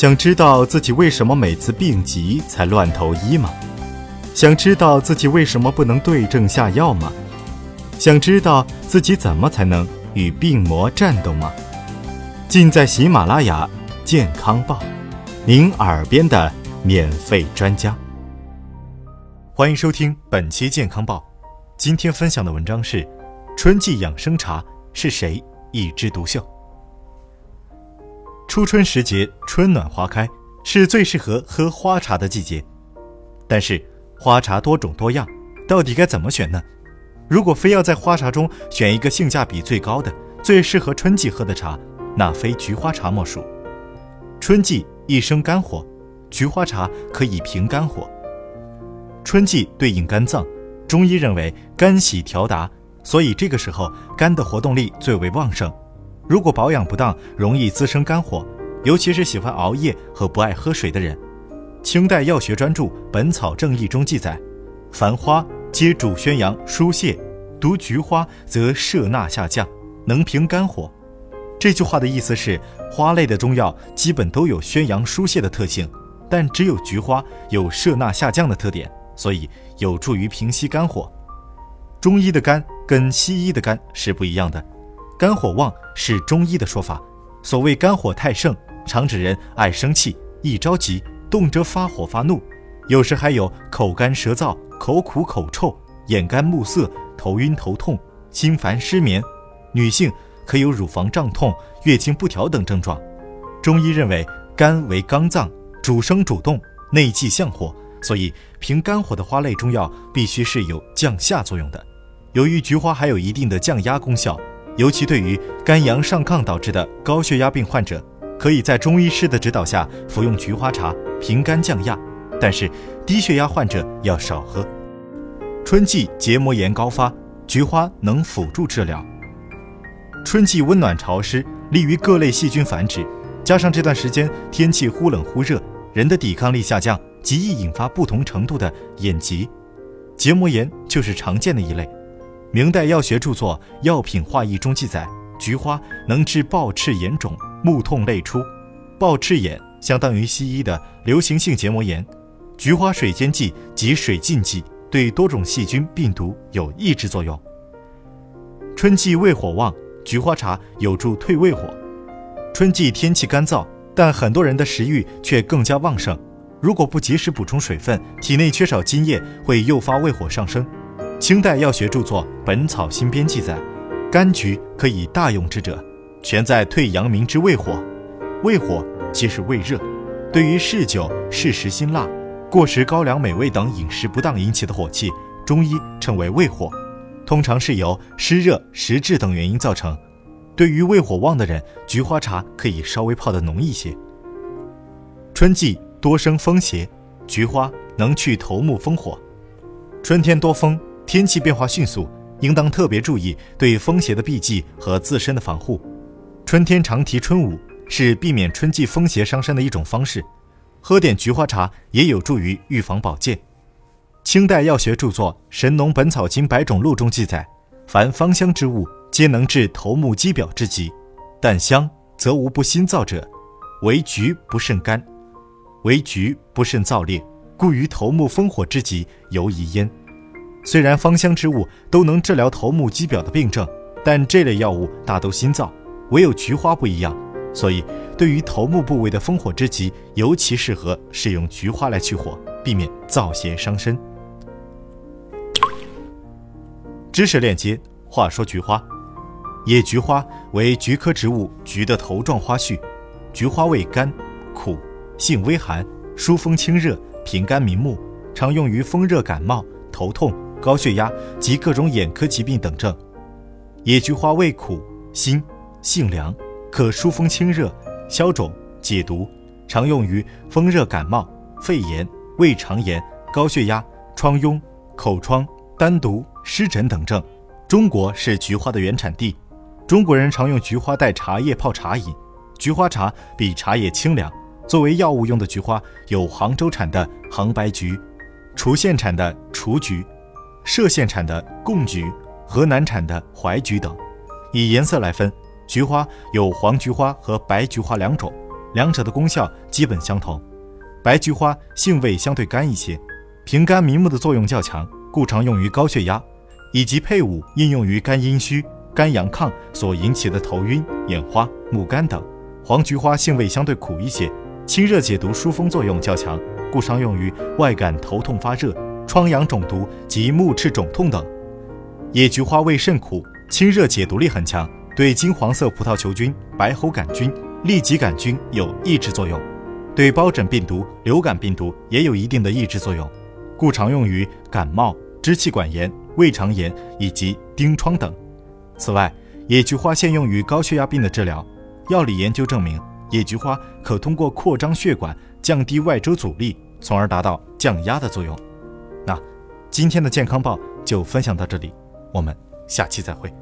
想知道自己为什么每次病急才乱投医吗？想知道自己为什么不能对症下药吗？想知道自己怎么才能与病魔战斗吗？尽在喜马拉雅健康报，您耳边的免费专家。欢迎收听本期健康报。今天分享的文章是：春季养生茶是谁一枝独秀？初春时节，春暖花开，是最适合喝花茶的季节。但是，花茶多种多样，到底该怎么选呢？如果非要在花茶中选一个性价比最高的、最适合春季喝的茶，那非菊花茶莫属。春季一生肝火，菊花茶可以平肝火。春季对应肝脏，中医认为肝喜调达，所以这个时候肝的活动力最为旺盛。如果保养不当，容易滋生肝火，尤其是喜欢熬夜和不爱喝水的人。清代药学专著《本草正义》中记载：“凡花皆主宣阳疏泄，独菊花则摄纳下降，能平肝火。”这句话的意思是，花类的中药基本都有宣阳疏泄的特性，但只有菊花有摄纳下降的特点，所以有助于平息肝火。中医的肝跟西医的肝是不一样的。肝火旺是中医的说法，所谓肝火太盛，常指人爱生气，易着急，动辄发火发怒，有时还有口干舌燥、口苦口臭、眼干目涩、头晕头痛、心烦失眠。女性可有乳房胀痛、月经不调等症状。中医认为肝为刚脏，主生主动，内忌相火，所以平肝火的花类中药必须是有降下作用的。由于菊花还有一定的降压功效。尤其对于肝阳上亢导致的高血压病患者，可以在中医师的指导下服用菊花茶平肝降压，但是低血压患者要少喝。春季结膜炎高发，菊花能辅助治疗。春季温暖潮湿，利于各类细菌繁殖，加上这段时间天气忽冷忽热，人的抵抗力下降，极易引发不同程度的眼疾，结膜炎就是常见的一类。明代药学著作《药品化义》中记载，菊花能治暴赤眼肿、目痛泪出。暴赤眼相当于西医的流行性结膜炎，菊花水煎剂及水浸剂对多种细菌、病毒有抑制作用。春季胃火旺，菊花茶有助退胃火。春季天气干燥，但很多人的食欲却更加旺盛。如果不及时补充水分，体内缺少津液，会诱发胃火上升。清代药学著作《本草新编》记载，柑橘可以大用之者，全在退阳明之胃火。胃火即是胃热，对于嗜酒、嗜食辛辣、过食高粱美味等饮食不当引起的火气，中医称为胃火，通常是由湿热、食滞等原因造成。对于胃火旺的人，菊花茶可以稍微泡得浓一些。春季多生风邪，菊花能去头目风火。春天多风。天气变化迅速，应当特别注意对风邪的避忌和自身的防护。春天常提春捂，是避免春季风邪伤身的一种方式。喝点菊花茶也有助于预防保健。清代药学著作《神农本草经百种录》中记载：凡芳香之物，皆能治头目肌表之疾，但香则无不心燥者，唯菊不甚干，唯菊不甚燥烈，故于头目风火之疾尤宜焉。虽然芳香之物都能治疗头目肌表的病症，但这类药物大都心燥，唯有菊花不一样，所以对于头目部位的风火之疾，尤其适合使用菊花来去火，避免燥邪伤身。知识链接：话说菊花，野菊花为菊科植物菊的头状花序，菊花味甘苦，性微寒，疏风清热，平肝明目，常用于风热感冒、头痛。高血压及各种眼科疾病等症。野菊花味苦辛，性凉，可疏风清热、消肿解毒，常用于风热感冒、肺炎、胃肠炎、高血压、疮痈、口疮、丹毒、湿疹等症。中国是菊花的原产地，中国人常用菊花代茶叶泡茶饮。菊花茶比茶叶清凉。作为药物用的菊花有杭州产的杭白菊，滁县产的雏菊。歙县产的贡菊，河南产的淮菊等，以颜色来分，菊花有黄菊花和白菊花两种。两者的功效基本相同。白菊花性味相对干一些，平肝明目的作用较强，故常用于高血压以及配伍应用于肝阴虚、肝阳亢所引起的头晕、眼花、目干等。黄菊花性味相对苦一些，清热解毒、疏风作用较强，故常用于外感头痛发热、疮疡肿毒及目赤肿痛等。野菊花味甚苦，清热解毒力很强，对金黄色葡萄球菌、白喉杆菌、痢疾杆菌有抑制作用。对疱疹病毒、流感病毒也有一定的抑制作用，故常用于感冒、支气管炎、胃肠炎以及疔疮等。此外，野菊花现用于高血压病的治疗。药理研究证明，野菊花可通过扩张血管，降低外周阻力，从而达到降压的作用。那今天的健康报就分享到这里，我们下期再会。